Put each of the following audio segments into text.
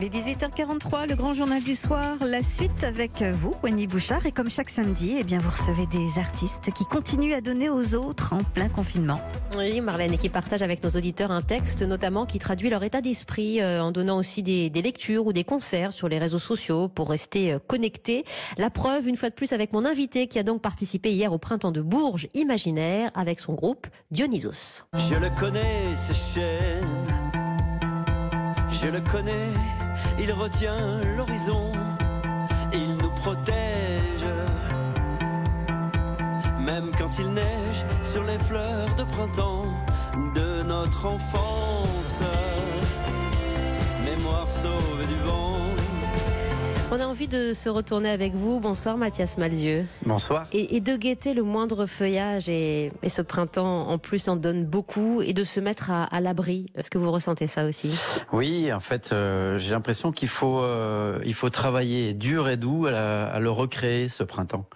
Les 18h43, le grand journal du soir, la suite avec vous, Wendy Bouchard. Et comme chaque samedi, eh bien, vous recevez des artistes qui continuent à donner aux autres en plein confinement. Oui, Marlène, et qui partagent avec nos auditeurs un texte notamment qui traduit leur état d'esprit euh, en donnant aussi des, des, lectures ou des concerts sur les réseaux sociaux pour rester euh, connectés. La preuve, une fois de plus, avec mon invité qui a donc participé hier au printemps de Bourges Imaginaire avec son groupe Dionysos. Je le connais, ce chêne. Je le connais il retient l'horizon, il nous protège. Même quand il neige sur les fleurs de printemps de notre enfance, mémoire sauvée du vent. On a envie de se retourner avec vous. Bonsoir Mathias Malzieux. Bonsoir. Et, de guetter le moindre feuillage et, ce printemps en plus en donne beaucoup et de se mettre à, l'abri. Est-ce que vous ressentez ça aussi? Oui, en fait, euh, j'ai l'impression qu'il faut euh, il faut travailler dur et doux à, le recréer ce printemps.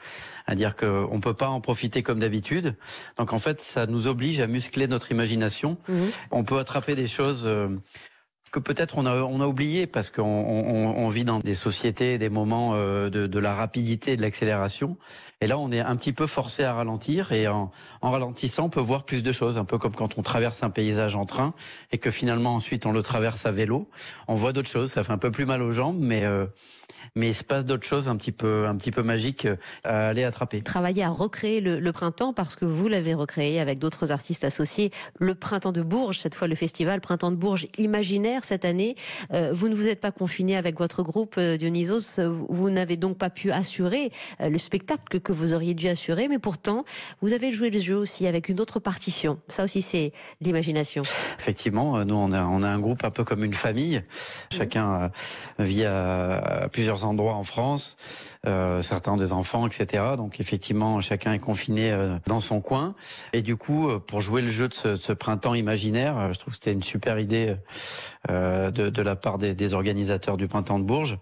À dire qu'on peut pas en profiter comme d'habitude. Donc en fait, ça nous oblige à muscler notre imagination. Mhm. On peut attraper des choses. Euh, que peut-être on a, on a oublié parce qu'on on, on vit dans des sociétés, des moments euh, de, de, la rapidité de l'accélération. Et là, on est un petit peu forcé à ralentir et en, en, ralentissant, on peut voir plus de choses, un peu comme quand on traverse un paysage en train et que finalement ensuite on le traverse à vélo. On voit d'autres choses, ça fait un peu plus mal aux jambes, mais euh, mais il se passe d'autres choses un petit peu, un petit peu magiques euh, à aller attraper. Travailler à recréer le, le printemps parce que vous l'avez recréé avec d'autres artistes associés. Le printemps de Bourges, cette fois le festival Printemps de Bourges imaginaire cette année. Euh, vous ne vous êtes pas confiné avec votre groupe euh, Dionysos. Vous n'avez donc pas pu assurer le spectacle que vous auriez dû assurer, mais pourtant vous avez joué le jeu aussi avec une autre partition. Ça aussi c'est l'imagination. Effectivement, nous on a, on a un groupe un peu comme une famille. Chacun vit à plusieurs endroits en France, euh, certains ont des enfants, etc. Donc effectivement, chacun est confiné euh, dans son coin. Et du coup, euh, pour jouer le jeu de ce, printemps imaginaire, je trouve que c'était une super idée de, la part des organisateurs du printemps de Bourges.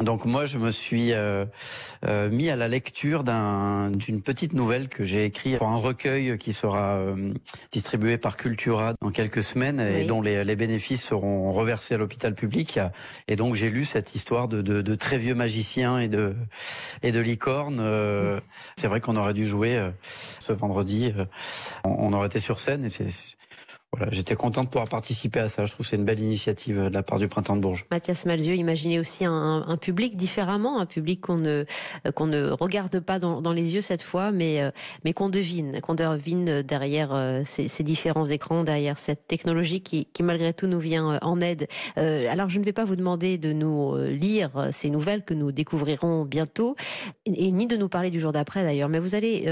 Donc moi, je me suis euh, euh, mis à la lecture d'une petite nouvelle que j'ai écrite pour un recueil qui sera euh, distribué par Cultura dans quelques semaines et dont les, les, bénéfices seront reversés à l'hôpital public. Et donc j'ai lu cette histoire de, de, de, très vieux magiciens et de et de licornes. C'est vrai qu'on aurait dû jouer ce vendredi. On, on, aurait été sur scène et c'est j'étais content de pouvoir participer à ça. Je trouve que c'est une belle initiative de la part du Printemps de Bourges. Mathias Malzieu, imaginez aussi un, public différemment, un public qu'on ne qu'on ne regarde pas dans, les yeux cette fois, mais euh, mais qu'on devine, qu'on devine derrière euh, ces, différents écrans, derrière cette technologie qui, qui malgré tout nous vient euh, en aide. alors je ne vais pas vous demander de nous lire ces nouvelles que nous découvrirons bientôt, et, ni de nous parler du jour d'après d'ailleurs, mais vous allez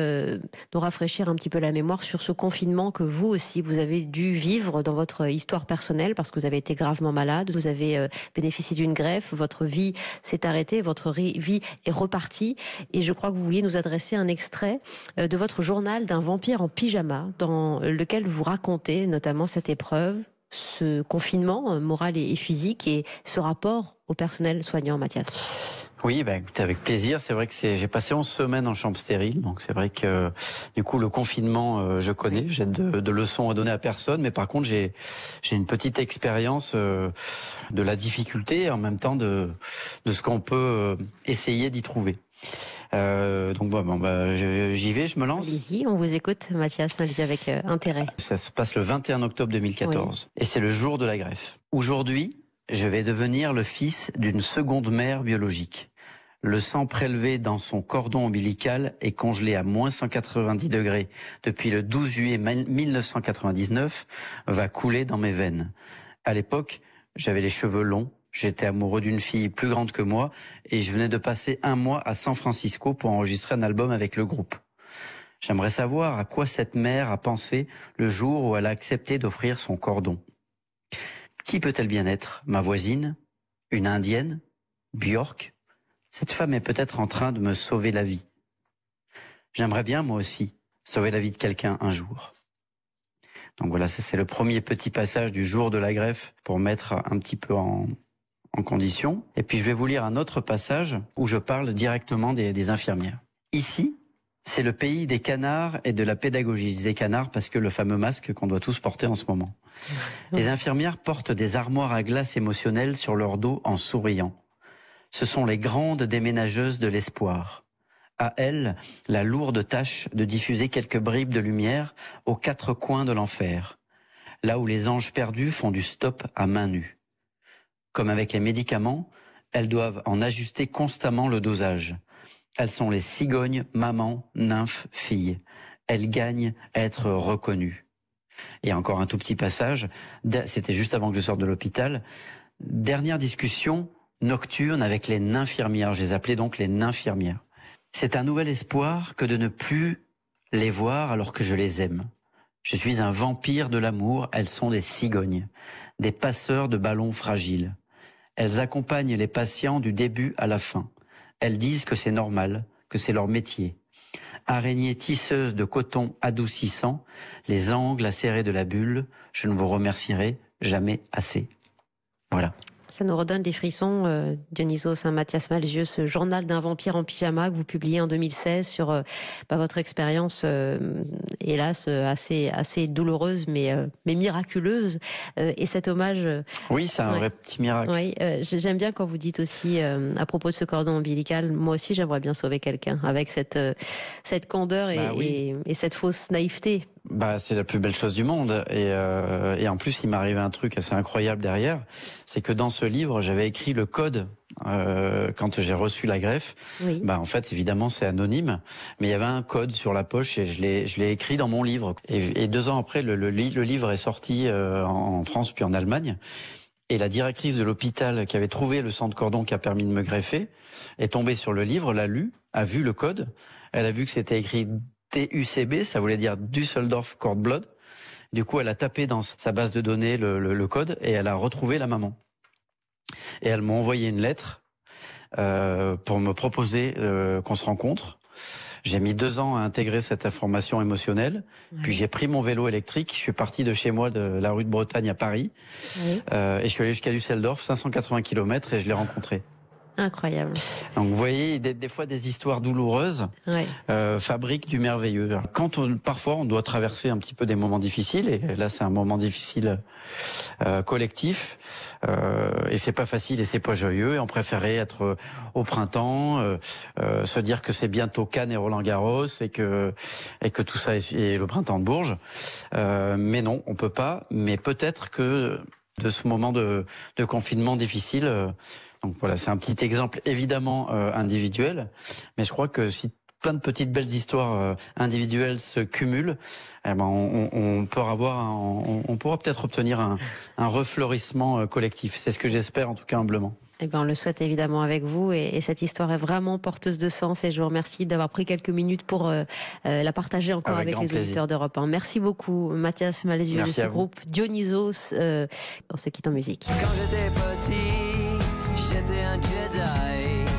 nous rafraîchir un petit peu la mémoire sur ce confinement que vous aussi vous avez dû vivre dans votre histoire personnelle parce que vous avez été gravement malade, vous avez euh, bénéficié d'une greffe, votre vie s'est arrêtée, votre vie est repartie. Et je crois que vous vouliez nous adresser un extrait euh, de votre journal d'un vampire en pyjama dans lequel vous racontez notamment cette épreuve, ce confinement euh, moral et physique et ce rapport au personnel soignant, Mathias. Oui, ben, écoutez, avec plaisir. C'est vrai que c'est, j'ai passé 11 semaines en chambre stérile, donc c'est vrai que du coup le confinement, euh, je connais, j'ai de, de, leçons à donner à personne, mais par contre j'ai j'ai une petite expérience euh, de la difficulté et en même temps de de ce qu'on peut euh, essayer d'y trouver. Euh, donc bon, bon bah, j'y vais, je me lance. Allez-y, on vous écoute, Mathias, allez avec intérêt. Ça se passe le 21 octobre 2014 et c'est le jour de la greffe. Aujourd'hui, je vais devenir le fils d'une seconde mère biologique le sang prélevé dans son cordon ombilical est congelé à moins 190 degrés depuis le 12 juillet 1999 va couler dans mes veines. À l'époque, j'avais les cheveux longs, j'étais amoureux d'une fille plus grande que moi et je venais de passer un mois à San Francisco pour enregistrer un album avec le groupe. J'aimerais savoir à quoi cette mère a pensé le jour où elle a accepté d'offrir son cordon. Qui peut-elle bien être? Ma voisine? Une indienne? Björk? Cette femme est peut-être en train de me sauver la vie. J'aimerais bien, moi aussi, sauver la vie de quelqu'un un jour. Donc voilà, ça c'est le premier petit passage du jour de la greffe pour mettre un petit peu en, en condition. Et puis je vais vous lire un autre passage où je parle directement des, des infirmières. Ici, C'est le pays des canards et de la pédagogie. Je disais canards parce que le fameux masque qu'on doit tous porter en ce moment. Les infirmières portent des armoires à glace émotionnelles sur leur dos en souriant. Ce sont les grandes déménageuses de l'espoir. À elles, la lourde tâche de diffuser quelques bribes de lumière aux quatre coins de l'enfer, là où les anges perdus font du stop à main nue. Comme avec les médicaments, elles doivent en ajuster constamment le dosage. Elles sont les cigognes, mamans, nymphes, filles. Elles gagnent à être reconnues. Et encore un tout petit passage, c'était juste avant que je sorte de l'hôpital. Dernière discussion nocturne avec les nymphières. Je les appelais donc les nymphières. C'est un nouvel espoir que de ne plus les voir alors que je les aime. Je suis un vampire de l'amour, elles sont des cigognes, des passeurs de ballons fragiles. Elles accompagnent les patients du début à la fin. Elles disent que c'est normal, que c'est leur métier. Araignées tisseuses de coton adoucissant, les angles acérés de la bulle, je ne vous remercierai jamais assez. Voilà. Ça nous redonne des frissons, euh, Dionysos Saint-Mathias Malzieux, ce journal d'un vampire en pyjama que vous publiez en 2016 sur euh, bah, votre expérience, euh, hélas, assez, assez douloureuse mais, mais miraculeuse. et cet hommage. oui, c'est un vrai petit miracle. Oui, j'aime bien quand vous dites aussi, à propos de ce cordon ombilical, moi aussi j'aimerais bien sauver quelqu'un avec cette, cette candeur et, bah et cette fausse naïveté bah, c'est la plus belle chose du monde. Et, euh, et en plus, il m'est arrivé un truc assez incroyable derrière. C'est que dans ce livre, j'avais écrit le code euh, quand j'ai reçu la greffe. Oui. Bah, en fait, évidemment, c'est anonyme, mais il y avait un code sur la poche et je l'ai, je l'ai écrit dans mon livre. Et, et deux ans après, le, le, le livre est sorti euh, en France puis en Allemagne. Et la directrice de l'hôpital qui avait trouvé le sang de cordon qui a permis de me greffer est tombée sur le livre, l'a lu, a vu le code. Elle a vu que c'était écrit TUCB, ça voulait dire Düsseldorf Cord Blood. Du coup, elle a tapé dans sa base de données le, code et elle a retrouvé la maman. Et elle m'a envoyé une lettre euh, pour me proposer euh, qu'on se rencontre. J'ai mis deux ans à intégrer cette information émotionnelle. Puis j'ai pris mon vélo électrique. Je suis parti de chez moi, de la rue de Bretagne à Paris. Euh, et je suis allé jusqu'à Düsseldorf, 580 km, et je l'ai rencontré. Incroyable. Donc vous voyez, des, fois des histoires douloureuses euh, fabriquent du merveilleux. Quand on, parfois on doit traverser un petit peu des moments difficiles, et là c'est un moment difficile euh, collectif, euh, et c'est pas facile et c'est pas joyeux, et on préférait être au printemps, euh, euh, se dire que c'est bientôt Cannes et Roland Garros, et que et que tout ça est, est le printemps de Bourges. mais non, on peut pas. Mais peut-être que de ce moment de, de confinement difficile, donc voilà, c'est un petit exemple évidemment euh, individuel, mais je crois que si plein de petites belles histoires euh, individuelles se cumulent, eh ben on, on, peut avoir, on, pourra peut-être obtenir un, un refleurissement euh, collectif. C'est ce que j'espère en tout cas humblement. Eh ben, on le souhaite évidemment avec vous et, cette histoire est vraiment porteuse de sens et je vous remercie d'avoir pris quelques minutes pour la partager encore avec, les auditeurs d'Europe 1. Merci beaucoup Mathias Malézieux ce groupe Dionysos. on se quitte en musique. Quand j'étais petit, j'étais un Jedi.